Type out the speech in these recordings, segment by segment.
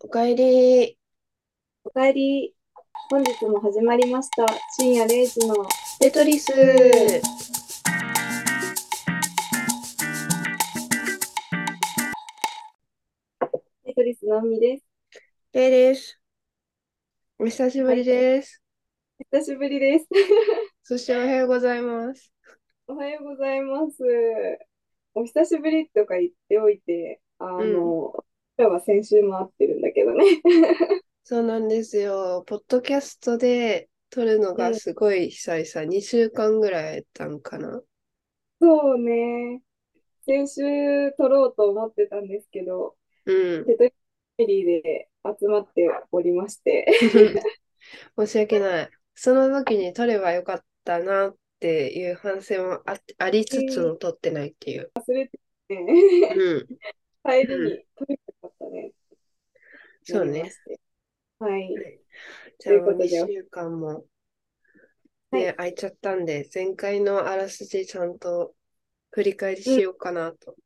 おかえり。おかえり。本日も始まりました。深夜0時のテトリス。テトリスのみです。ペイです。お久しぶりです。久しぶりです。そしておはようございます。おはようございます。お久しぶりとか言っておいて、あの、今日は先週も会ってるんだけどね。そうなんですよ。ポッドキャストで撮るのがすごい久々、2週間ぐらいやったんかな。そうね。先週撮ろうと思ってたんですけど、うん。テトリスファミリーで集まっておりまして、申し訳ない。その時に撮ればよかったなっていう反省もあありつつも撮ってないっていう。忘れてね、うん。帰りに。そうね。はい。じゃあ、ということで2週間も、はいね、空いちゃったんで、前回のあらすじちゃんと振り返りしようかなと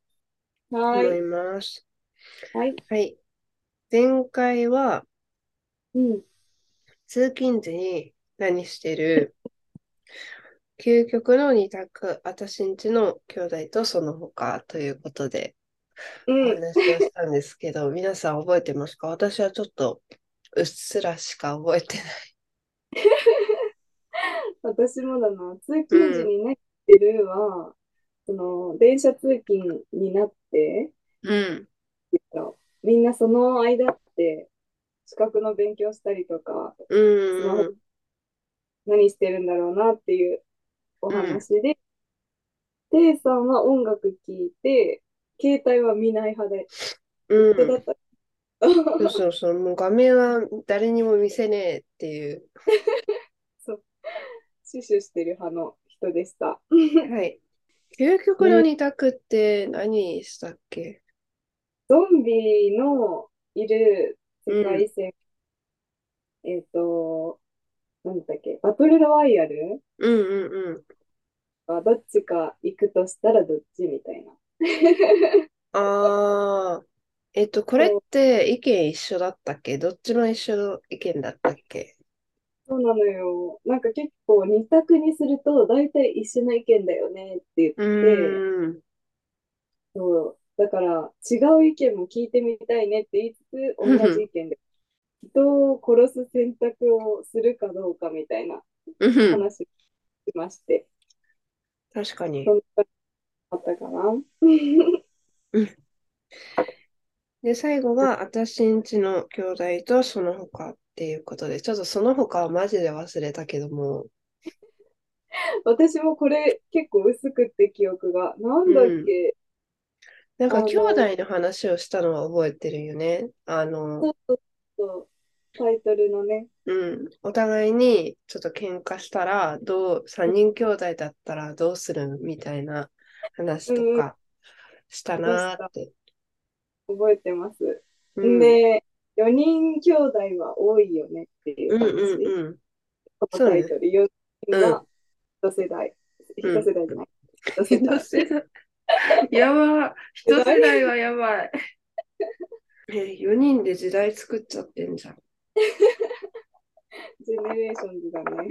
はい。思います。はい。はい。前回は、うん。通勤時に何してる？究極の二択、私んちの兄弟とその他ということでおうん。話をしたんですけど、皆さん覚えてますか？私はちょっとうっすらしか覚えてない。私もだな、通勤時に何してるは、その、電車通勤になって、うん。みんなその間って、資格の勉強したりとか、うんうんうん。何してるんだろうなっていうお話で、テイさんは音楽聴いて、携帯は見ない派で、うんだった。そうそうそう、もう画面は誰にも見せねえっていう。死守してる派の人でした。はい。究極の二択って何したっけ？ゾンビのいる世界線、えっと、なんだっけ、バトルロワイヤル？うんうんうん。はどっちか行くとしたらどっちみたいな。ああ、えっと、これって意見一緒だったっけ？どっちも一緒の意見だったっけ？そうなのよ。なんか結構二択にすると大体一緒の意見だよねって言っうて。そう。だから違う意見も聞いてみたいねって言いつつ同じ意見で。人を殺す選択をするかどうかみたいなうん。話をしまして、確かに。そ。んな感じ。あったかな？で、最後が私んちの兄弟とその他っていうことで、ちょっとその他はマジで忘れたけども、私もこれ結構薄くって記憶が。なんだっけ、あのなんか兄弟の話をしたのは覚えてるよね。あの、そうそうそうタイトルのね。うん、お互いにちょっと喧嘩したら、どう、3人兄弟だったらどうする？みたいな話とかしたなーって。覚えてます。うん、で、4人兄弟は多いよねっていううん感じ。うんうん。このタイトル、4人は一世代。一うん世代じゃない。一世代一。世代。やば。一世代はやばい。え、4人で時代作っちゃってんじゃん。ジェネレーションズだね。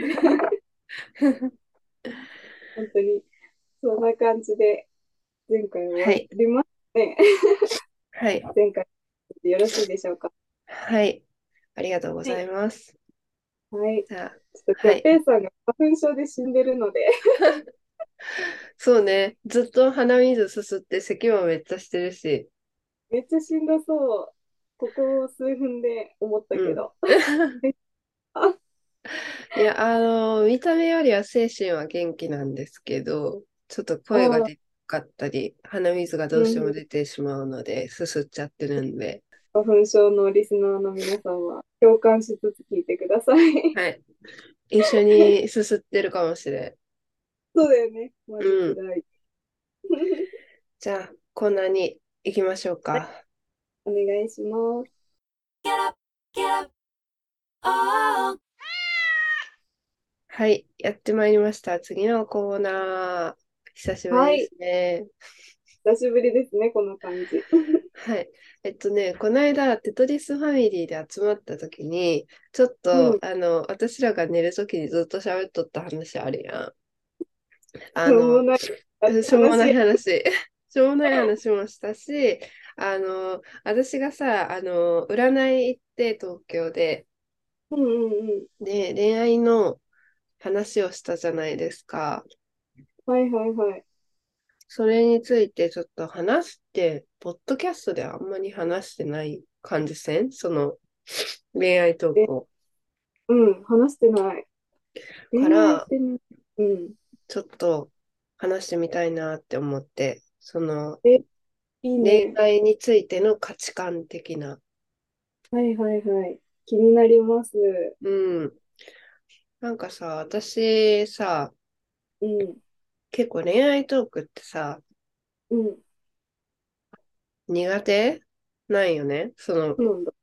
本当に、そんな感じで、前回終わりますね。はい。前回でよろしいでしょうか？はい。ありがとうございます。はい。じゃあ、ちょっとペイさんが花粉症で死んでるので、そうね。ずっと鼻水すすって咳もめっちゃしてるし。めっちゃしんどそう。ここ数分で思ったけど。いや、あの、見た目よりは精神は元気なんですけど、ちょっと声がでかったり、鼻水がどうしても出てしまうので、すすっちゃってるんで。花粉症のリスナーの皆さんは共感しつつ聞いてください。はい。一緒にすすってるかもしれん。そうだよね。マジ辛い。じゃあ、こんなに行きましょうか。お願いします。Oh, はい、やってまいりました。次のコーナー。久しぶりですね。久しぶりですね、この感じ。はい。えっとね、この間、テトリスファミリーで集まった時に、ちょっと、うんあの、私らが寝る時にずっと喋っとった話あるやん。あの、しょうもない。しょうもない話。しょうもない話もしたし、あの、私がさ、あの、占い行って東京で、うんうんうん。で、恋愛の話をしたじゃないですか。はいはいはい。それについてちょっと話して、ポッドキャストであんまり話してない感じせん？その恋愛トークを。うん、話してない。からうん。ちょっと話してみたいなって思って、そのいいね恋。愛についての価値観的な。はいはいはい。気になります。うん。なんかさ、私さ、うん。結構恋愛トークってさ、うん。苦手？ないよね？その、そうなんだ。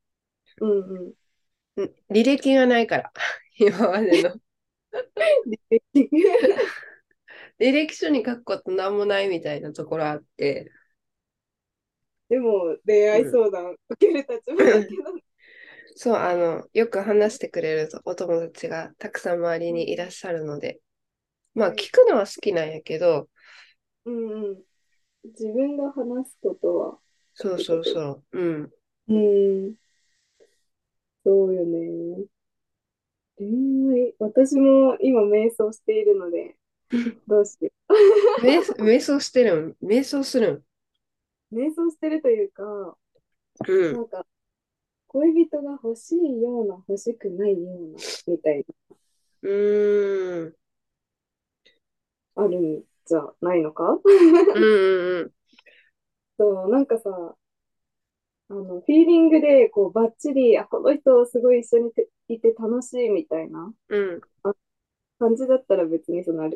うん履歴がないから、今までの。履歴書に書くことなんもないみたいなところあって、でも、恋愛相談受ける立場だけど、そう、あの、よく話してくれるお友達がたくさん周りにいらっしゃるので、まあ、はい聞くのは好きなんやけど、うんうん。自分が話すことは、そうそうそう、うん。うん。そうよね。恋愛、私も今瞑想しているので、どうしよ瞑瞑想してるん瞑想するんう。瞑想してるというか、うん。なんか、恋人が欲しいような、欲しくないような、みたいうーん。な、あるんじゃないのか？うんうんうん。そう、なんかさ、あの、フィーリングで、こう、バッチリ、あ、この人すごい一緒にていて楽しいみたいなうん。感じだったら別にその、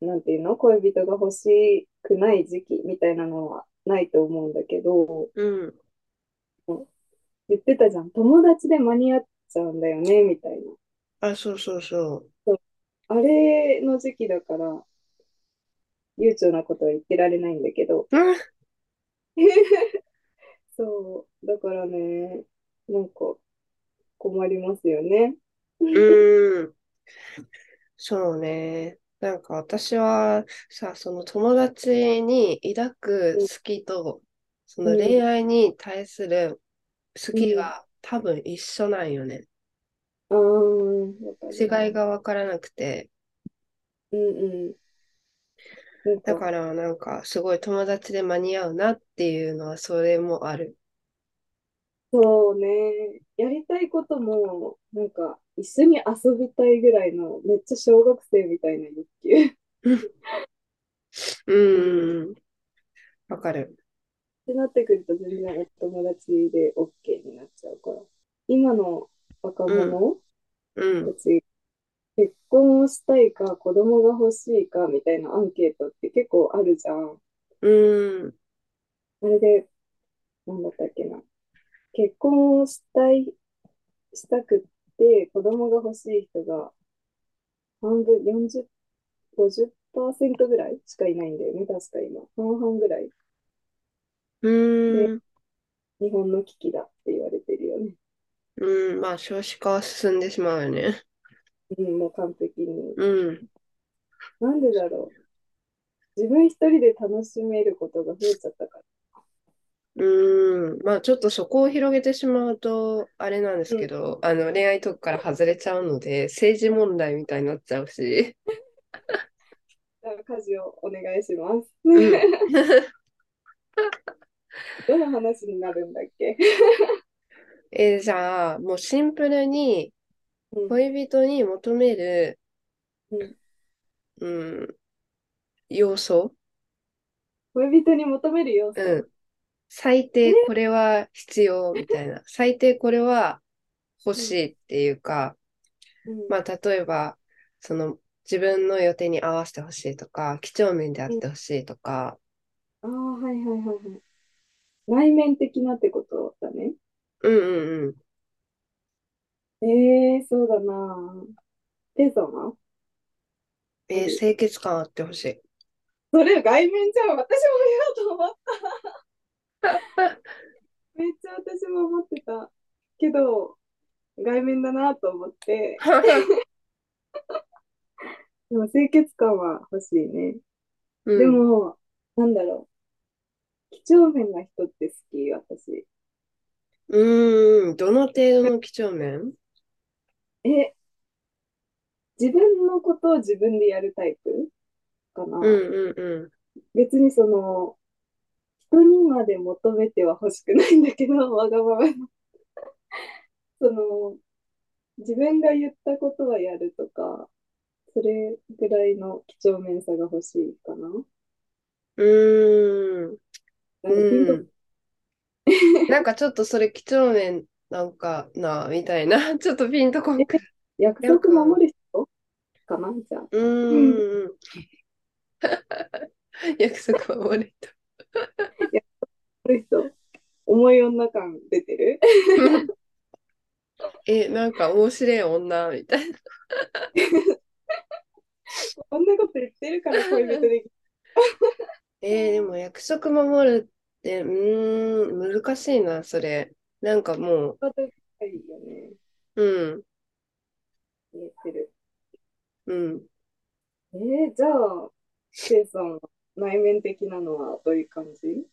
なんていうの？恋人が欲しくない時期みたいなのはないと思うんだけど、うん。言ってたじゃん。友達で間に合っちゃうんだよね、みたいな。あ、そうそうそあれの時期だから、悠長なことは言ってられないんだけど、う。うん。そう、だからね、なんか困りますよね。うーん。そうね。なんか私はさ、その友達に抱く好きと、その恋愛に対する好きが多分一緒なんよね。ああ、わかる違いがわからなくて。うんうん。だからなんかすごい友達で間に合うなっていうのはそれもある。そうね、やりたいことも、なんか、一緒に遊びたいぐらいの、めっちゃ小学生みたいな欲求。うーん。わかる。ってなってくると、全然お友達で OK になっちゃうから。今の若者うん。たち、結婚をしたいか、子供が欲しいかみたいなアンケートって結構あるじゃん。うーん。あれで、なんだったっけな。結婚をしたい、したくって、子供が欲しい人が半分、40、50%ぐらいしかいないんだよね、確か今。半々ぐらい。うーん。日本の危機だって言われてるよね。うん。まあ少子化は進んでしまうよね。うん、もう完璧に。うん。なんでだろう。自分一人で楽しめることが増えちゃったから。うーん、まあちょっとそこを広げてしまうと、あれなんですけど、あの恋愛トークから外れちゃうので、政治問題みたいになっちゃうし。じゃあ家事をお願いします。うんどの話になるんだっけ？えーじゃあ、もうシンプルにうん。恋人に求める、うん。うん、要素、恋人に求める要素？うん、最低これは必要みたいな、最低これは欲しいっていうか、うん。まあ例えば、その自分の予定に合わせてほしいとか、几帳面であってほしいとか、ああ、はいはいはいはい。内面的なってことだね。うんうんうん。ええそうだな。テゾなえー清潔感あってほしい。それ外面じゃん。私も言おうと思った。めっちゃ私も思ってた。けど、外面だなと思って。でも清潔感は欲しいね。うんでも、なんだろう。几帳面な人って好き、私。うーん、どの程度の几帳面？え、自分のことを自分でやるタイプかな？うんうんうん。別にその、人にまで求めては欲しくないんだけど、わがままな。その、自分が言ったことはやるとか、それぐらいの几帳面さが欲しいかな。うーん。なんかピンとうん。なんかちょっとそれ几帳面なんかな、みたいな。ちょっとピンとこんく。約束守る人かなじゃあ。うーん。約束守れた。守る人重い女感出てる？え、なんか面白い女みたいな。こんなこと言ってるから恋人できえーでも約束守るって、うーん、難しいな、それ。なんかもないよね。う、うん、言えてる。うん。えー、じゃあ、ケイさんは内面的なのはどういう感じ？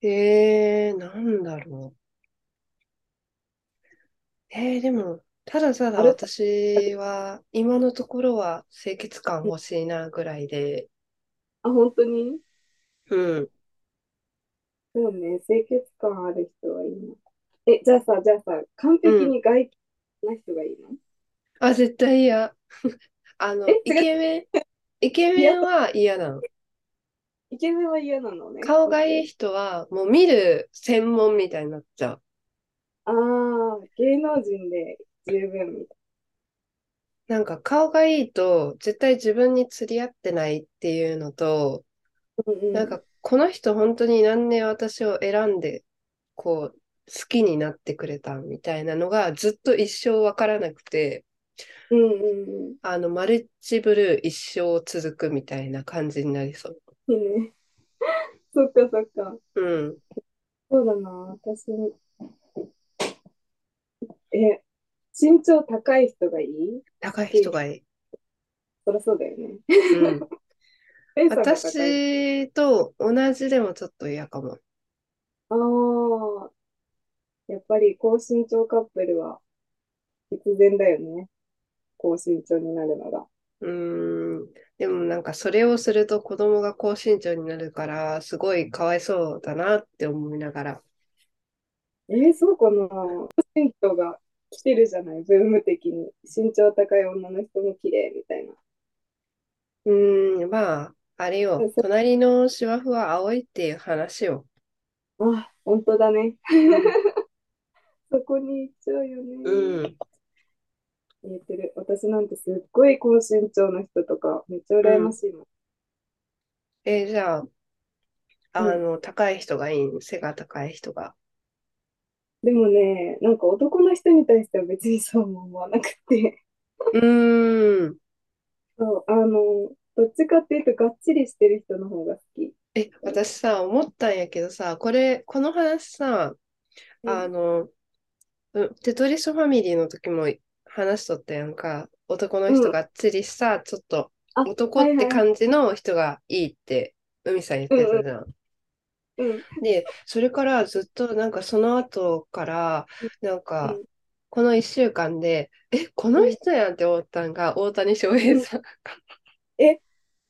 えー、なんだろう。えー、でも、ただただ私は、今のところは清潔感欲しいなぐらいで、あ、本当に？うん。そうね、清潔感ある人はいいな。え、じゃあさ、じゃあさ、完璧に外見な人がいいの、あ、絶対嫌。あの、えイケメン、イケメンは嫌なの。イケメンは嫌なのね。顔がいい人は、もう見る専門みたいになっちゃう。ああ、芸能人で十分みたいなんか顔がいいと、絶対自分に釣り合ってないっていうのと、な。うんうん。なんかこの人本当に何年私を選んで、こう、好きになってくれたみたいなのがずっと一生わからなくて、うんうんあの、マルチブルー一生続くみたいな感じになりそう。そっかそっか。うん。そうだな、私。え、身長高い人がいい？高い人がいい。そりゃそうだよね。うん。私と同じでもちょっと嫌かも。ああ、やっぱり高身長カップルは必然だよね。高身長になるのが。うーん。でもなんかそれをすると子供が高身長になるから、すごいかわいそうだなって思いながら。えーそうかな。高身長が来てるじゃない、ブーム的に。身長高い女の人も綺麗みたいな。うーん、まあ、あれよ、隣の芝生は青いっていう話よ。あ、本当だね。うん そこに行っちゃうよね。うん。言えてる。私なんてすっごい高身長の人とか、めっちゃ羨ましいもん。えーじゃあ、あの、高い人がいいの？背が高い人が。でもね、なんか男の人に対しては別にそうも思わなくて、うーん。そう、あの、どっちかっていうとがっちりしてる人の方が好き。え、私さ、思ったんやけどさ、これ、この話さ、うんあの、うんテトリスファミリーの時も話しとったやんか。男の人がっちりした、ちょっとあ、男って感じの人がいいって、海さん言ってたじゃん。うん、で、それからずっとなんかその後から、なんかうん、この1週間で、え、この人やんって思ったんが大谷翔平さん。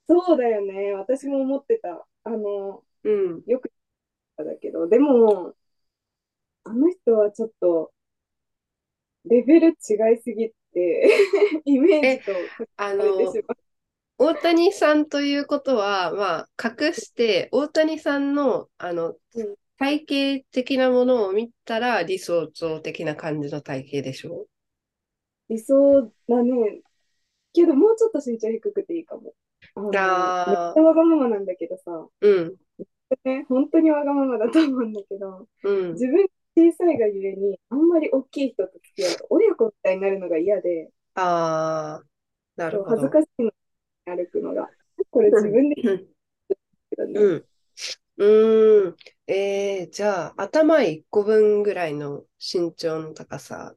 そうだよね。私も思ってた。あの、うん。だけど、でも、あの人はちょっと、レベル違いすぎて、イメージとあの。大谷さんということは、まあ、隠して、大谷さんの、あのうん、体型的なものを見たら理想像的な感じの体型でしょ？理想だね。けど、もうちょっと身長低くていいかも。めっちあゃわがままなんだけどさ、うん、ね、本当にわがままだと思うんだけど、うん。自分小さいがゆえに、あんまり大きい人と付き合うと親子みたいになるのが嫌で、ああ、なるほど恥ず。かしいの歩くのが。これ自分で言うん。うけどね。うん。えー、じゃあ、頭1個分ぐらいの身長の高さ。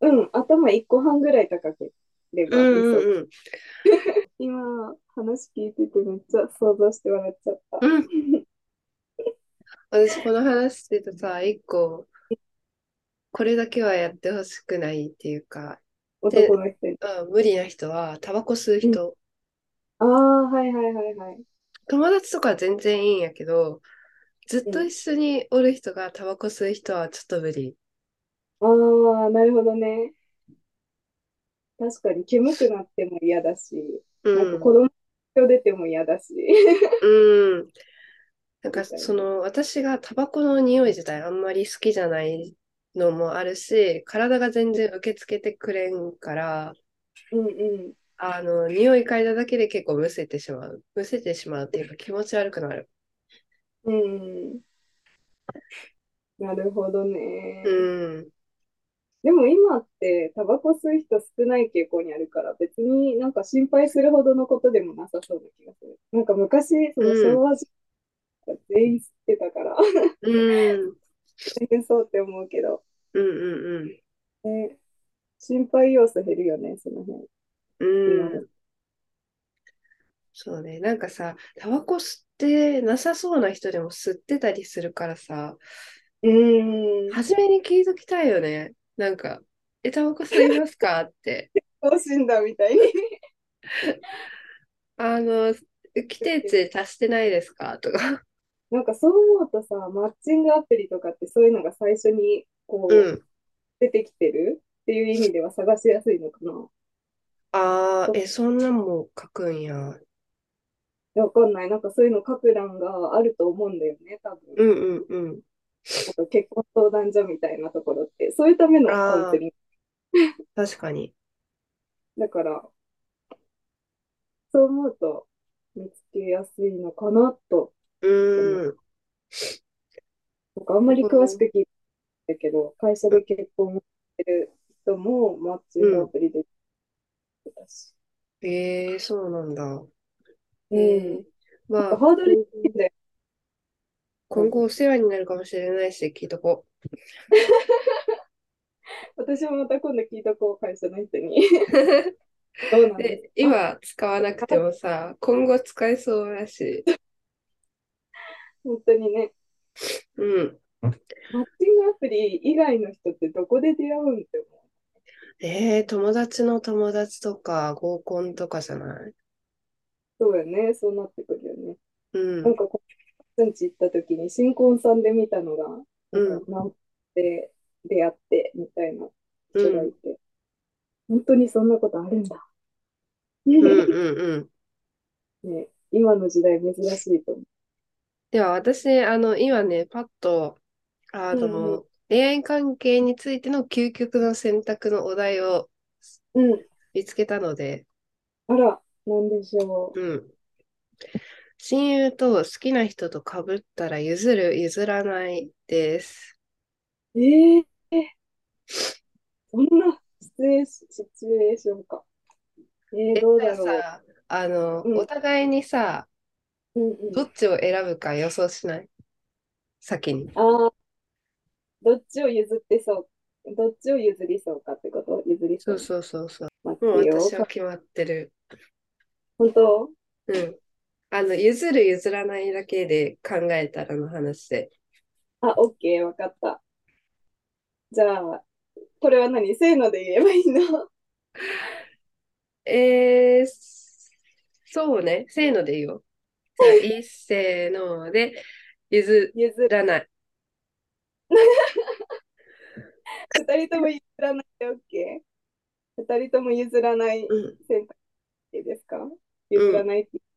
うん、頭1個半ぐらい高ければうん理想。うん今、話聞いててめっちゃ想像して笑っちゃった。うん。うん。私、この話しててさ、一個、これだけはやってほしくないっていうか、男の人に。うん、無理な人は、タバコ吸う人。ああ、はいはいはいはい。友達とかは全然いいんやけど、ずっと一緒におる人がタバコ吸う人はちょっと無理。ああ、なるほどね。確かに煙くなっても嫌だし、うん。なんか子供が出ても嫌だし。うん。なんかその私がタバコの匂い自体あんまり好きじゃないのもあるし、体が全然受け付けてくれんから、うんうん。あの、匂い嗅いだだけで結構むせてしまう。むせてしまうっていうか気持ち悪くなる。うん。なるほどね。うん。でも今ってタバコ吸う人少ない傾向にあるから別になんか心配するほどのことでもなさそうな気がする。なんか昔、そのうん昭和時代全員吸ってたからうん。大変そうって思うけど、うんうんね、心配要素減るよね、その辺。うん。そうね。なんかさ、タバコ吸ってなさそうな人でも吸ってたりするからさ、うーん。初めに聞いときたいよね。なんか、え、タバコ吸いますか？って。更新だみたいに。あの、規定値足してないですか？とか。なんかそう思うとさ、マッチングアプリとかってそういうのが最初にこう、うん。出てきてるっていう意味では探しやすいのかな。ああ、え、そんなんも書くんや。わかんない。なんかそういうの書く欄があると思うんだよね、多分。うんうんうん。結婚相談所みたいなところって、そういうためのカウンセリング。確かに。だから、そう思うと見つけやすいのかなと。うーん。なんかあんまり詳しく聞いてたけど、会社で結婚してる人もマッチングアプリでたし。えー、そうなんだ。うん。えー、まあ、ハードル低いんだよ。今後お世話になるかもしれないし、聞いとこ 私もまた今度聞いとこう、会社の人に。う。どうなんで今使わなくてもさ、今後使えそうだし。本当にね。うん。マッチングアプリ以外の人ってどこで出会うんって思う？えー、友達の友達とか合コンとかじゃない？そうよね。そうなってくるよね。うん。なんかこう、んち行った時に新婚さんで見たのが、うんなんかナンパで出会ってみたいなうん。人がいて、本当にそんなことあるんだ。うんうんうん。ね、今の時代珍しいと思では、私、あの、今ね、パッと、あうんうの、恋愛関係についての究極の選択のお題をう。うん。見つけたので、あら、なんでしょう。うん。親友と好きな人と被ったら譲る、譲らないです。えー、そんなシチュエーションか。えー、どうだろう。さ、あの、うんお互いにさ、うんうん。どっちを選ぶか予想しない？先に。ああ、どっちを譲ってそう、どっちを譲りそうかってこと？譲りそ。そううそうそうそう。待ってもうよ。私は決まってる。本当？うん。あの、譲る、譲らないだけで考えたらの話で。あ、オッケー、わかった。じゃあ、これは何？せーので言えばいいの？えー、そうね。せーのでいいよ。じゃあ、いっせーので、譲。らない。二人とも譲らないでオッケー？二人とも譲らないうん。選択肢ですか？譲らないって、うん。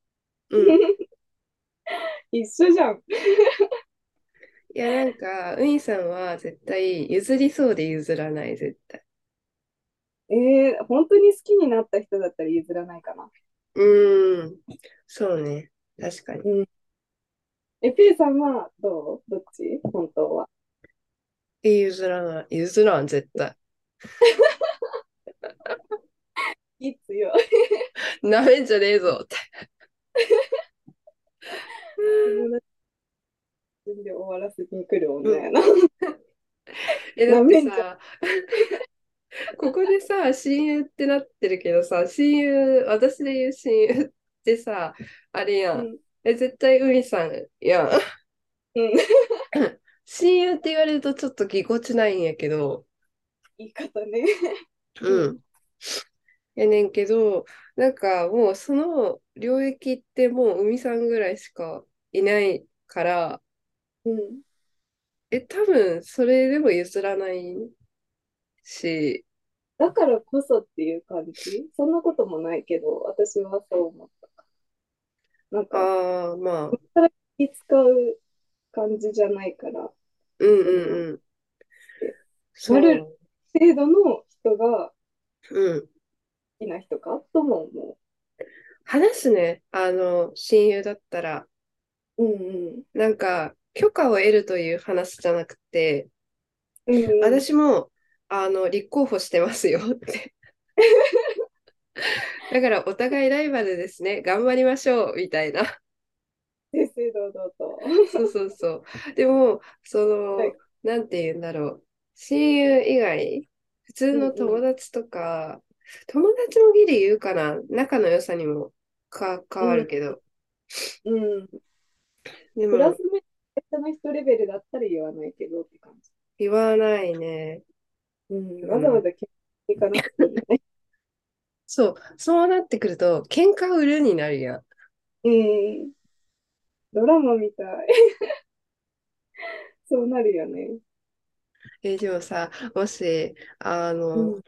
一緒じゃん。いや、なんか、ウィンさんは絶対譲りそうで譲らない、絶対。えー、本当に好きになった人だったら譲らないかな。うーん。そうね。確かに。え、ペイさんはどう？どっち？本当は。え、譲らない。譲らん、絶対。いつよ。なめんじゃねえぞって。友達全然終わらせに来る女やな。え、だってさ、ここでさ、親友ってなってるけどさ、親友、私で言う親友ってさ、あれや。うんんえ、絶対海さんやん。うん。親友って言われるとちょっとぎこちないんやけど、言い方ね。うん。やねんけど、なんかもうその領域ってもう海さんぐらいしかいないから、うん。え、多分それでも譲らないし、だからこそっていう感じ？そんなこともないけど、私はそう思った。なんか、ああ、まあ、気使う感じじゃないから、うんうんうん。そう。なる程度の人がうん。好きな人かとも思話すね、あの、親友だったら、う。うんなんか、許可を得るという話じゃなくて、うん。うん、私も、あの、立候補してますよって。だから、お互いライバルですね。頑張りましょう、みたいな。正々堂々と。そうそうそう。でも、その、はいなんて言うんだろう。親友以外、普通の友達とか、友達もギリ言うかな。仲の良さにもか変わるけど。うん。でクラも、スメイトの人レベルだったら言わないけどって感じ。言わないね。うん。わざわざ結婚行かなくていね。そう、そうなってくると、喧嘩売るになるやん。うん。ドラマみたい。そうなるよね。え、でもさ、もし、あの、うん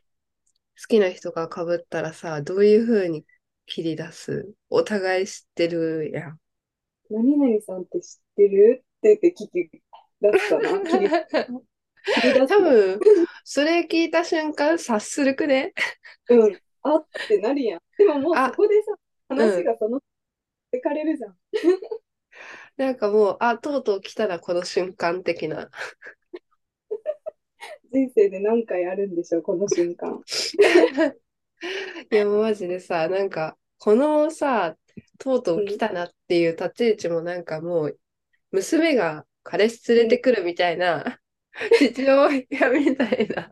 好きな人が被ったらさ、どういう風に切り出す？お互い知ってるやん。何々さんって知ってる？って言って聞き出すかな？切り切り出す多分、それ聞いた瞬間、察するくね？うん。あってなるやん。でももうあそこでさ、話がその、ってかれるじゃん。なんかもう、あ、とうとう来たな、この瞬間的な。人生で何回あるんでしょう、この瞬間。いや、もうマジでさ、なんか、このさ、とうとう来たなっていう立ち位置もなんかもう、娘が彼氏連れてくるみたいな、父親みたいな。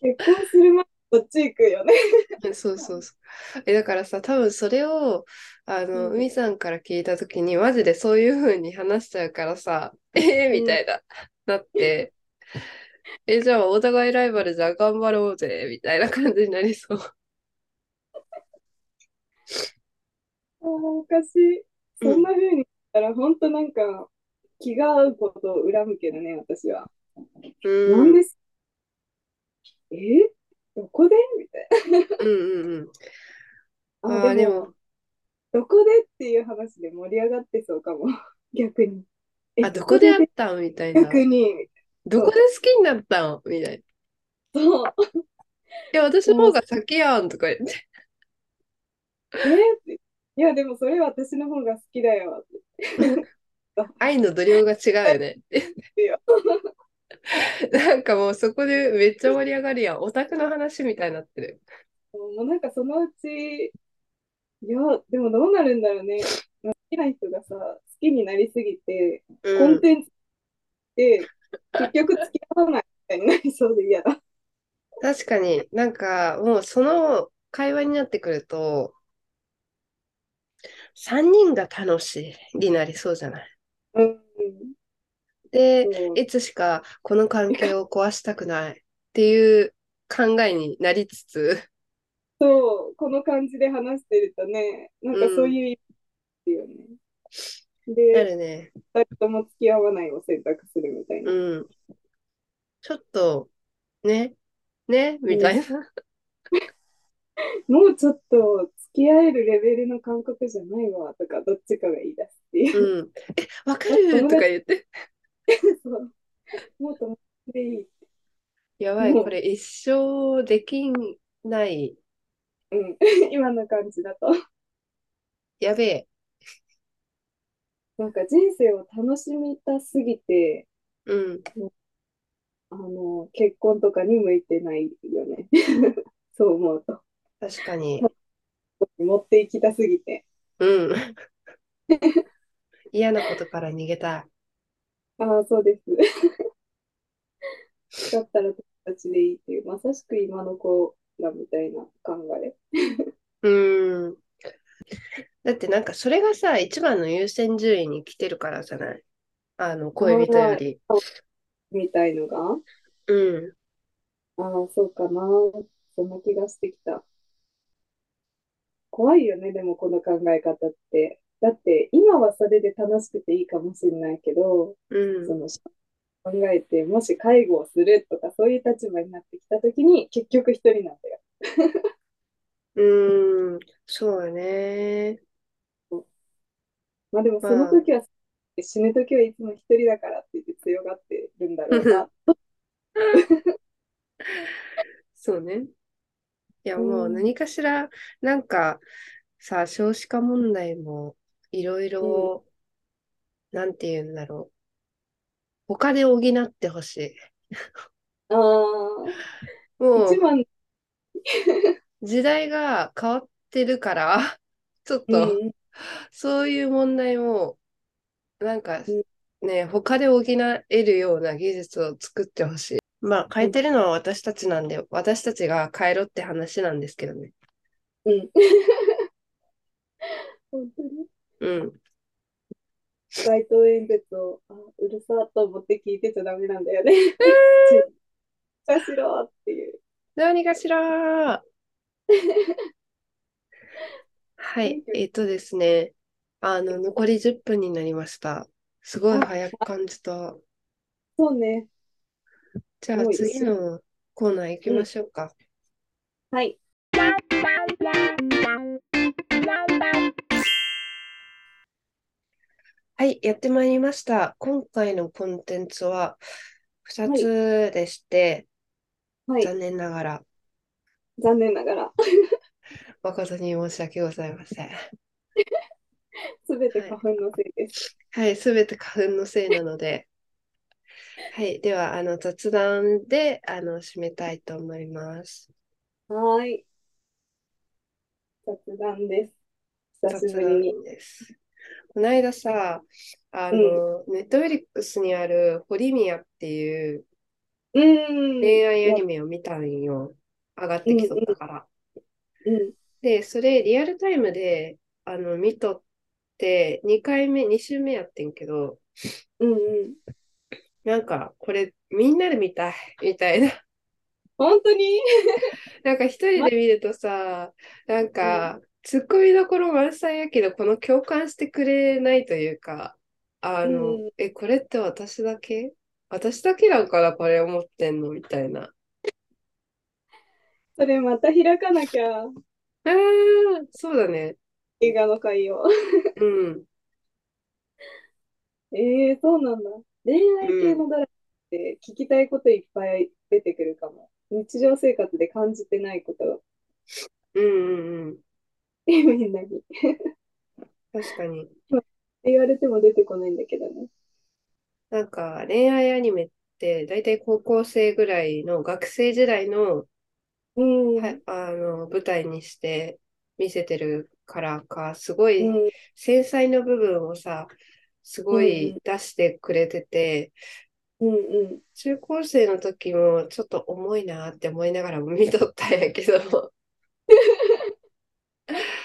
結婚する前にこっち行くよね。そうそうそう。え、だからさ、多分それを、あの、うん海さんから聞いたときに、マジでそういう風に話しちゃうからさ、えー、みたいな、なって、え、じゃあお互いライバルじゃん頑張ろうぜ、みたいな感じになりそう。あーおかしい。そんな風に言ったら、本当なんか、気が合うことを恨むけどね、私は。うん。なんですえ？どこで？みたいうんうんうん。な。ああ、でも、どこでっていう話で盛り上がってそうかも。逆に。えあ、どこで会ったんみたいな。逆に。どこで好きになったん？みたいな。いそう。や、私の方が先やんとか言って。え？いや、でもそれ私の方が好きだよって。愛の度量が違うよね。いやなんかもうそこでめっちゃ盛り上がるやん。オタクの話みたいになってる。もうなんかそのうち、いや、でもどうなるんだろうね。好きな人がさ、好きになりすぎて、うん。コンテンツで、結局付き合わないみたいになりそうで嫌だ。確かになんかもうその会話になってくると、3人が楽しいになりそうじゃない？うん。で、そういつしかこの関係を壊したくないっていう考えになりつつ、そう、この感じで話してるとね、なんかそういう意味よね。な で、るね。二人とも付き合わないを選択するみたいな。うん。ちょっと、ね、ね、みたいな。もうちょっと付き合えるレベルの感覚じゃないわとか、どっちかが言い出すっていう。うん。え、わかる？とか言って。そうもう友達でいい。やばい、これ一生できない。うん、今の感じだと。やべえ。なんか人生を楽しみたすぎて、うん。あの、結婚とかに向いてないよね。そう思うと。確かに。持っていきたすぎて。うん。嫌なことから逃げたい。ああ、そうです。だったら友達でいいっていう、まさしく今の子らみたいな考え。うん。だってなんかそれがさ、一番の優先順位に来てるからじゃない？あの、恋人より。みたいのが？うん。ああ、そうかな。そんな気がしてきた。怖いよね、でもこの考え方って。だって今はそれで楽しくていいかもしれないけど、うん。その考えて、もし介護をするとかそういう立場になってきたときに結局一人なんだよ。うん。そうだね。まあでもその時は、死ぬ時はいつも一人だからって言って強がってるんだろうな。そうね。いや、うんもう何かしら、なんかさ、少子化問題もいろいろ、なんて言うんだろう。他で補ってほしい。ああ、もう時代が変わってるから、ちょっうとん、そういう問題も、なんかうね、他で補えるような技術を作ってほしい。まあ、変えてるのは私たちなんで、私たちが変えろって話なんですけどね。うん。本当に？うん。街頭演説を、あ、うるさーと思って聞いてちゃダメなんだよね。かし ろっていう。何かしらはい、えっとですね、あの、残り10分になりました。すごいあ早く感じた。そうね。じゃあ次のコーナー行きましょうか。はい。はい、やってまいりました。今回のコンテンツは2つでして、はい。残念ながら残念ながら、誠に申し訳ございません。すべて花粉のせいです。はい、すべて花粉のせいなので、はい、では、あの、雑談で、あの、締めたいと思います。はーい。雑談です。久しぶりに。雑談です。この間さ、あの、ネットフリックスにあるホリミアっていううーん。恋愛アニメを見たんよ。上がってきとったから。うん。で、それリアルタイムで、あの、見とって、2回目、2週目やってんけど、うんうん。なんか、これ、みんなで見たい、みたいな。本当に？なんか一人で見るとさ、なんか、ツッコミどころ満載やけど、この共感してくれないというか、あの、うんえ、これって私だけ？私だけなんかな、これ思ってんの？みたいな。それまた開かなきゃ、ああ、そうだね。映画の回を。うん。ええそうなんだ。恋愛系のドラマって聞きたいこといっぱい出てくるかも。日常生活で感じてないこと、うんうんうん。みんなに。確かに。言われても出てこないんだけどね。なんか、恋愛アニメって、だいたい高校生ぐらいの学生時代の、うん。はあの、舞台にして見せてるからか、すごいうん。繊細な部分をさ、すごうんい出してくれてて、うんうん。中高生の時もちょっと重いなって思いながらも見とったんやけど、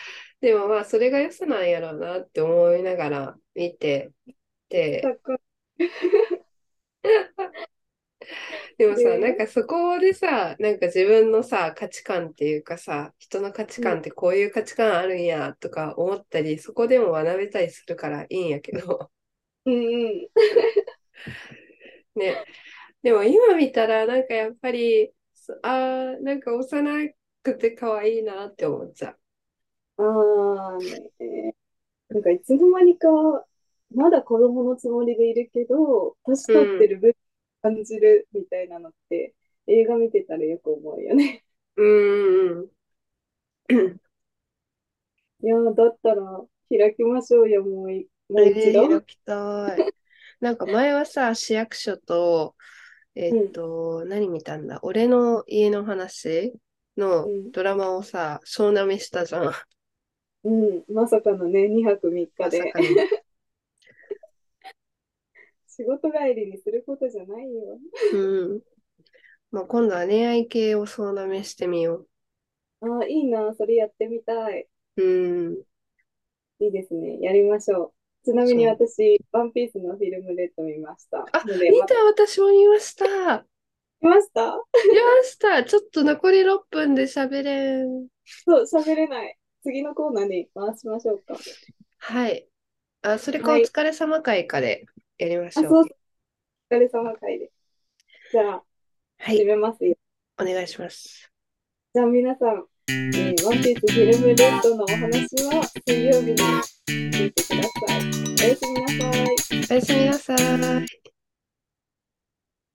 でもまあそれが良さなんやろうなって思いながら見てて、でもさ、ねなんかそこでさ、なんか自分のさ、価値観っていうかさ、人の価値観ってこういう価値観あるんやとか思ったり、そこでも学べたりするからいいんやけど、うんうん。ね。でも今見たら、なんかやっぱり、そあー、なんか幼くて可愛いなって思っちゃう。ああね。なんかいつの間にか、まだ子供のつもりでいるけど、年取ってる分感じるみたいなのって、映画見てたらよく思うよね。うーん。いやー、だったら開きましょうよ、もうい、もう一度。開きたい。なんか前はさ、市役所と、えっと、何見たんだ？俺の家の話のうんドラマをさ、総なめしたじゃん。うん、まさかのね、2泊3日で。まさかの。仕事帰りにすることじゃないよ。うん。まあ、今度は恋愛系を総なめしてみよああ、いいな、それやってみたい。う。うん。いいですね、やりましょう。ちなみに私、ワンピースのフィルムレッド見ました。あ、ので、見た、また私も見ました。見ました？見ました。ちょっと残り6分で喋れん。そう、喋れない。次のコーナーに回しましょうか。はい。あ、それかおはい疲れ様会かでやりましあ、ょう。そう、お疲れ様会で。じゃあ、はい。始めますよ。お願いします。じゃあ皆さん、えーワンピースフィルムレッドのお話は水曜日に聞いてください。おやすみなさい。おやすみなさい。